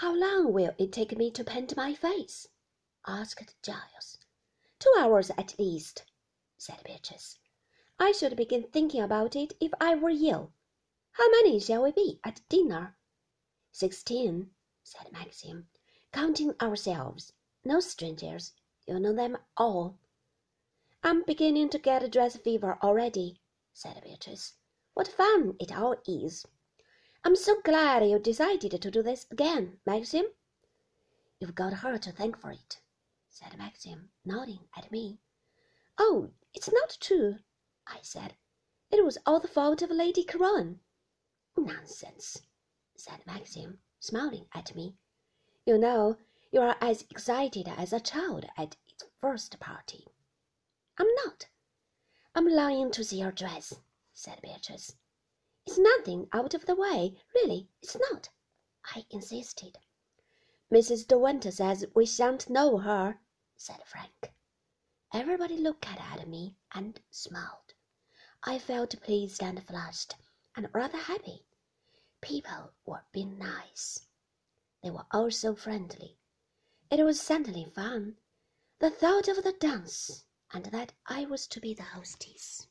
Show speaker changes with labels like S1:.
S1: How long will it take me to paint my face? asked Giles. Two hours at least, said Beatrice. I should begin thinking about it if I were you. How many shall we be at dinner? Sixteen, said Maxim, counting ourselves. No strangers. You know them all. I'm beginning to get a dress fever already, said Beatrice. What fun it all is! I'm so glad you decided to do this again, Maxim. You've got her to thank for it, said Maxim, nodding at me. Oh, it's not true, I said. It was all the fault of Lady Crowan. Nonsense, said Maxim, smiling at me. You know, you are as excited as a child at its first party. I'm not. I'm longing to see your dress, said Beatrice. It's nothing out of the way, really, it's not, I insisted. Mrs. De Winter says we shan't know her, said Frank. Everybody looked at me and smiled. I felt pleased and flushed and rather happy. People were being nice. They were all so friendly. It was certainly fun. The thought of the dance, and that I was to be the hostess.